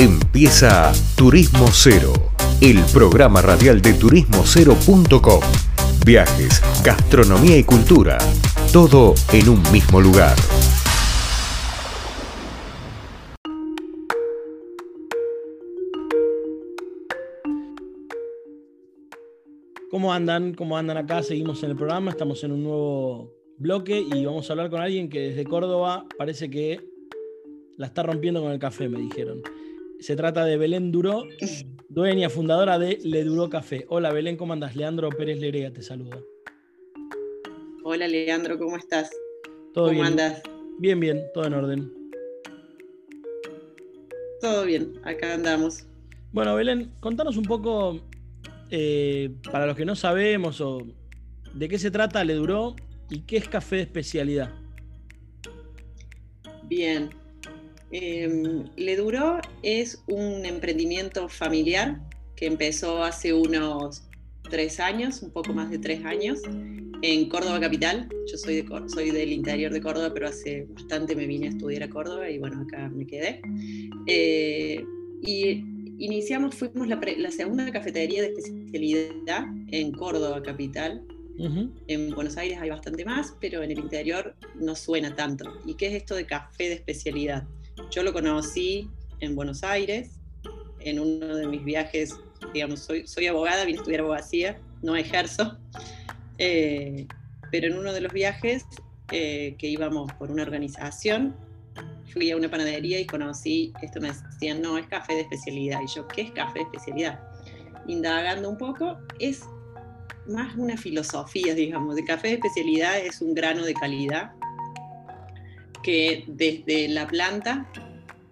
Empieza Turismo Cero, el programa radial de turismocero.com. Viajes, gastronomía y cultura, todo en un mismo lugar. ¿Cómo andan? ¿Cómo andan acá? Seguimos en el programa, estamos en un nuevo bloque y vamos a hablar con alguien que desde Córdoba parece que la está rompiendo con el café, me dijeron. Se trata de Belén Duró, dueña, fundadora de Le Duró Café. Hola Belén, ¿cómo andas? Leandro Pérez Lerea te saluda. Hola Leandro, ¿cómo estás? ¿Todo ¿Cómo bien? andas? Bien, bien, todo en orden. Todo bien, acá andamos. Bueno, Belén, contanos un poco, eh, para los que no sabemos, o de qué se trata Le Duró y qué es café de especialidad. Bien. Eh, Le Duró es un emprendimiento familiar que empezó hace unos tres años, un poco más de tres años, en Córdoba Capital. Yo soy, de, soy del interior de Córdoba, pero hace bastante me vine a estudiar a Córdoba y bueno, acá me quedé. Eh, y iniciamos, fuimos la, pre- la segunda cafetería de especialidad en Córdoba Capital. Ujú. En Buenos Aires hay bastante más, pero en el interior no suena tanto. ¿Y qué es esto de café de especialidad? Yo lo conocí en Buenos Aires, en uno de mis viajes, digamos, soy, abogada, vine a abogacía, no ejerzo, eh, pero en uno de los viajes eh, que íbamos por una organización, fui a una panadería y conocí, esto me decían, no, es café de especialidad. Y yo, ¿qué es café de especialidad? Indagando un poco, es más una filosofía, digamos, de café de especialidad es un grano de calidad que desde la planta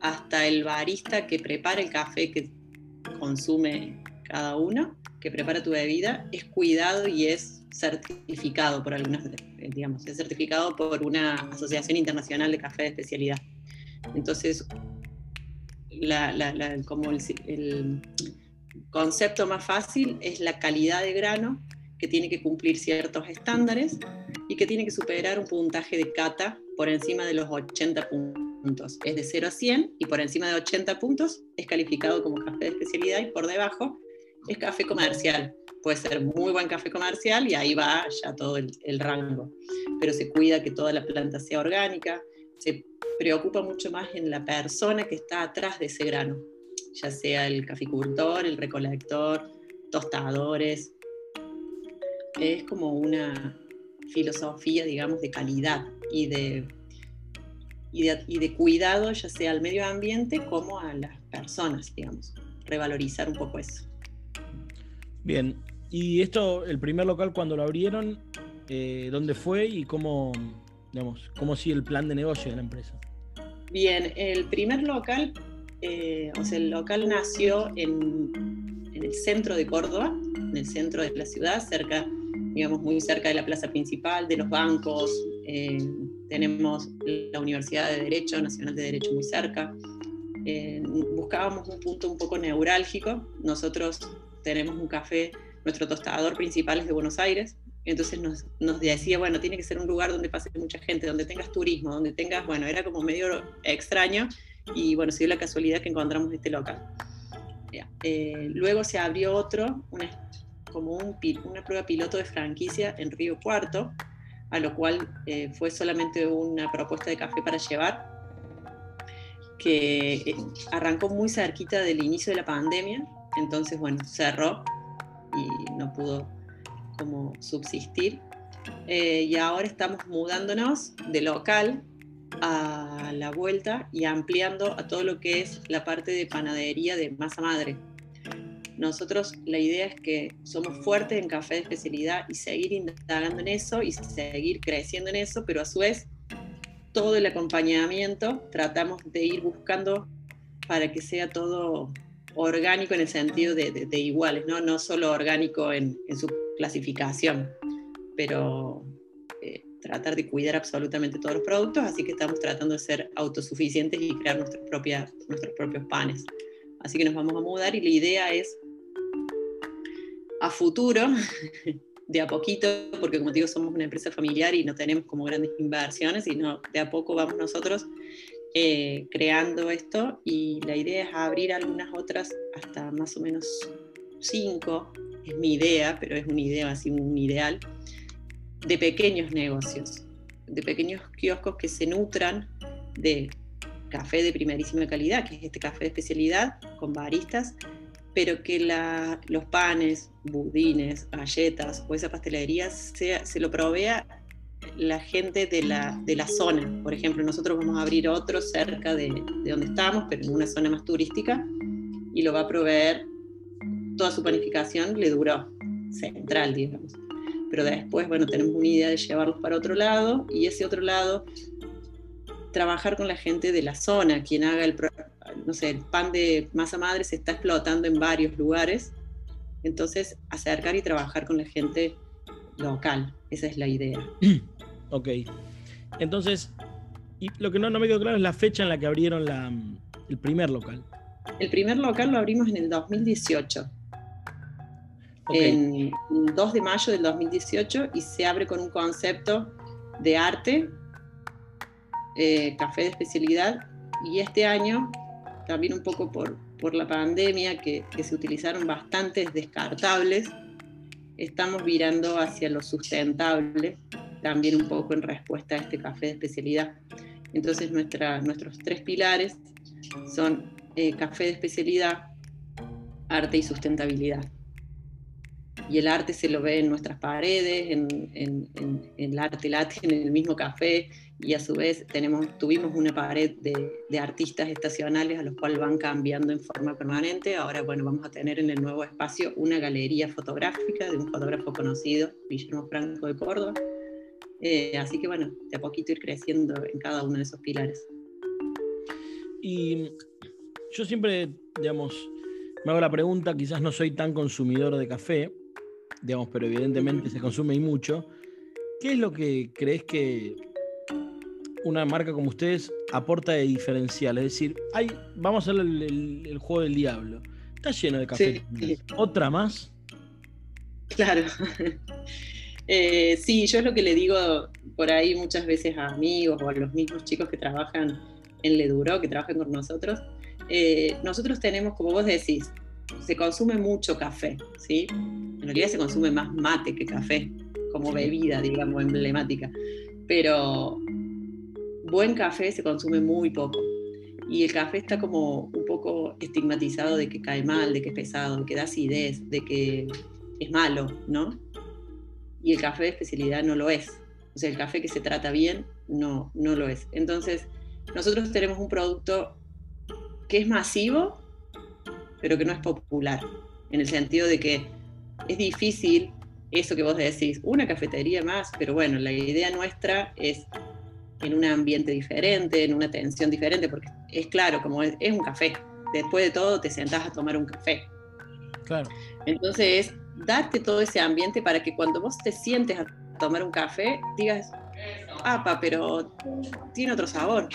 hasta el barista que prepara el café que consume cada uno, que prepara tu bebida, es cuidado y es certificado por algunas, eh, digamos, es certificado por una asociación internacional de café de especialidad. Entonces, la- la- la- como el, el concepto más fácil es la calidad de grano que tiene que cumplir ciertos estándares y que tiene que superar un puntaje de cata por encima de los 80 puntos. Es de 0 a 100 y por encima de 80 puntos es calificado como café de especialidad y por debajo es café comercial. Puede ser muy buen café comercial y ahí va ya todo el, el rango. Pero se cuida que toda la planta sea orgánica, se preocupa mucho más en la persona que está atrás de ese grano, ya sea el caficultor, el recolector, tostadores. Es como una filosofía, digamos, de calidad y de, y de, y de cuidado, ya sea al medio ambiente como a las personas, digamos. Revalorizar un poco eso. Bien, y esto, el primer local cuando lo abrieron, eh, ¿dónde fue y cómo, digamos, cómo sigue el plan de negocio de la empresa? Bien, el primer local, eh, o sea, el local nació en, en el centro de Córdoba, en el centro de la ciudad, cerca, digamos, muy cerca de la plaza principal, de los bancos. eh, tenemos la Universidad de Derecho, Nacional de Derecho muy cerca. Eh, buscábamos un punto un poco neurálgico. Nosotros tenemos un café, nuestro tostador principal es de Buenos Aires, entonces nos, nos, decía, bueno, tiene que ser un lugar donde pase mucha gente, donde tengas turismo, donde tengas, bueno, era como medio extraño y bueno, se dio la casualidad que encontramos este local. Eh, luego se abrió otro, una, como un, una prueba piloto de franquicia en Río Cuarto, a lo cual eh, fue solamente una propuesta de café para llevar, que eh, arrancó muy cerquita del inicio de la pandemia, entonces bueno, cerró y no pudo como subsistir. Eh, y ahora estamos mudándonos de local a la vuelta y ampliando a todo lo que es la parte de panadería de masa madre. Nosotros la idea es que somos fuertes en café de especialidad y seguir indagando en eso y seguir creciendo en eso, pero a su vez todo el acompañamiento tratamos de ir buscando para que sea todo orgánico en el sentido de, de, de iguales, ¿no? no solo orgánico en, en su clasificación, pero eh, tratar de cuidar absolutamente todos los productos, así que estamos tratando de ser autosuficientes y crear nuestra propia, nuestros propios panes. Así que nos vamos a mudar y la idea es a futuro, de a poquito, porque como digo, somos una empresa familiar y no tenemos como grandes inversiones, sino de a poco vamos nosotros eh, creando esto. Y la idea es abrir algunas otras hasta más o menos cinco, es mi idea, pero es una idea así, un ideal, de pequeños negocios, de pequeños kioscos que se nutran de café de primerísima calidad, que es este café de especialidad con baristas, pero que los panes, budines, galletas o esa pastelería se, se lo provea la gente de la, de la, zona. Por ejemplo, nosotros vamos a abrir otro cerca de, de, donde estamos, pero en una zona más turística, y lo va a proveer, toda su panificación le duró, central, digamos. Pero después, bueno, tenemos una idea de llevarlos para otro lado, y ese otro lado, trabajar con la gente de la zona, quien haga el, no sé, el pan de masa madre se está explotando en varios lugares, entonces acercar y trabajar con la gente local, esa es la idea. Ok. Entonces, y lo que no, no me quedó claro es la fecha en la que abrieron la, el primer local. El primer local lo abrimos en el 2018. En el 2 de mayo del 2018 y se abre con un concepto de arte, eh, café de especialidad y este año, también un poco por, por la pandemia, que, se utilizaron bastantes descartables, estamos virando hacia lo sustentable también un poco en respuesta a este café de especialidad. Entonces nuestra, nuestros tres pilares son eh, café de especialidad, arte y sustentabilidad. Y el arte se lo ve en nuestras paredes, en, en, el arte late, en el mismo café, y a su vez tenemos, tuvimos una pared de, de, artistas estacionales a los cuales van cambiando en forma permanente. Ahora, bueno, vamos a tener en el nuevo espacio una galería fotográfica de un fotógrafo conocido, Guillermo Franco de Córdoba, eh, así que bueno, de a poquito ir creciendo en cada uno de esos pilares. Y yo siempre, digamos, me hago la pregunta, quizás no soy tan consumidor de café, digamos, pero evidentemente se consume y mucho. ¿Qué es lo que crees que una marca como ustedes aporta de diferencial? Es decir, hay, vamos a hacer el, juego del diablo. Está lleno de café. ¿Otra más? Claro. Eh, sí, yo es lo que le digo por ahí muchas veces a amigos o a los mismos chicos que trabajan en Leduro, que trabajan con nosotros. Eh, nosotros tenemos, como vos decís, se consume mucho café, ¿sí? En realidad se consume más mate que café, como bebida, digamos, emblemática. Pero buen café se consume muy poco. Y el café está como un poco estigmatizado de que cae mal, de que es pesado, de que da acidez, de que es malo, ¿no? y el café de especialidad no lo es. O sea, el café que se trata bien no, no lo es. Entonces, nosotros tenemos un producto que es masivo, pero que no es popular, en el sentido de que es difícil eso que vos decís, una cafetería más, pero bueno, la idea nuestra es en un ambiente diferente, en una atención diferente, porque es claro, como es, es un café. Después de todo, te sentás a tomar un café. Claro. Entonces, darte todo ese ambiente para que cuando vos te sientes a tomar un café, digas, apa, pero tiene otro sabor.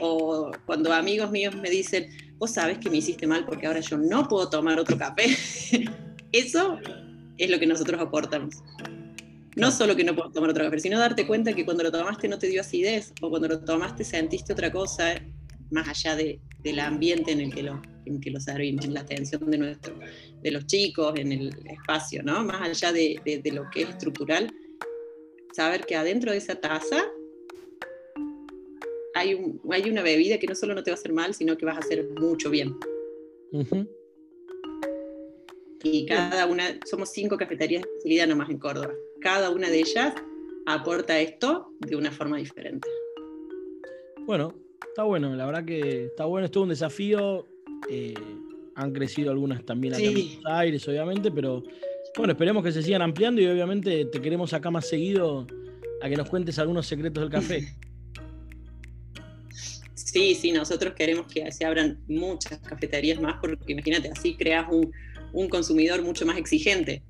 O cuando amigos míos me dicen, vos sabes que me hiciste mal porque ahora yo no puedo tomar otro café. Eso es lo que nosotros aportamos. No solo que no puedo tomar otro café, sino darte cuenta que cuando lo tomaste no te dio acidez, o cuando lo tomaste sentiste otra cosa, más allá de, del ambiente en el que lo, en que lo servimos, en la atención de, nuestro, de los chicos, en el espacio, ¿no? Más allá de, de, lo que es estructural, saber que adentro de esa taza hay, un, hay una bebida que no solo no te va a hacer mal, sino que vas a hacer mucho bien. Y cada una, somos cinco cafeterías de especialidad nomás en Córdoba. Cada una de ellas aporta esto de una forma diferente. Bueno, está bueno, la verdad que está bueno, es todo un desafío. Eh, han crecido algunas también acá en Buenos Aires, obviamente, pero bueno, esperemos que se sigan ampliando y obviamente te queremos acá más seguido a que nos cuentes algunos secretos del café. Sí, sí, nosotros queremos que se abran muchas cafeterías más porque imagínate, así creas un, un consumidor mucho más exigente.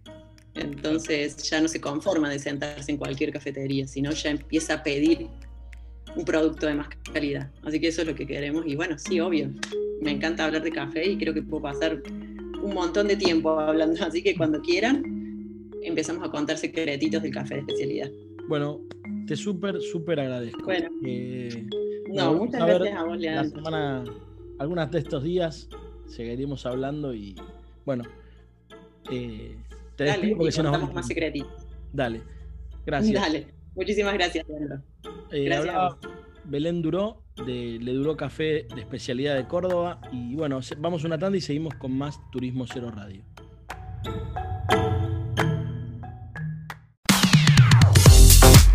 Entonces ya no se conforma de sentarse en cualquier cafetería, sino ya empieza a pedir un producto de más calidad. Así que eso es lo que queremos. Y bueno, sí, obvio, me encanta hablar de café y creo que puedo pasar un montón de tiempo hablando. Así que cuando quieran, empezamos a contar secretitos del café de especialidad. Bueno, te súper, súper agradezco. Bueno. Eh, No, muchas gracias a vos, Leandro. La semana, algunas de estos días seguiremos hablando y bueno, eh, te Dale, despido porque se nos va. más secretito. Dale, gracias. Dale, muchísimas gracias, Leandro. Eh, gracias Belén Duró de Le Duró Café de especialidad de Córdoba y bueno, vamos una tanda y seguimos con más Turismo Cero Radio.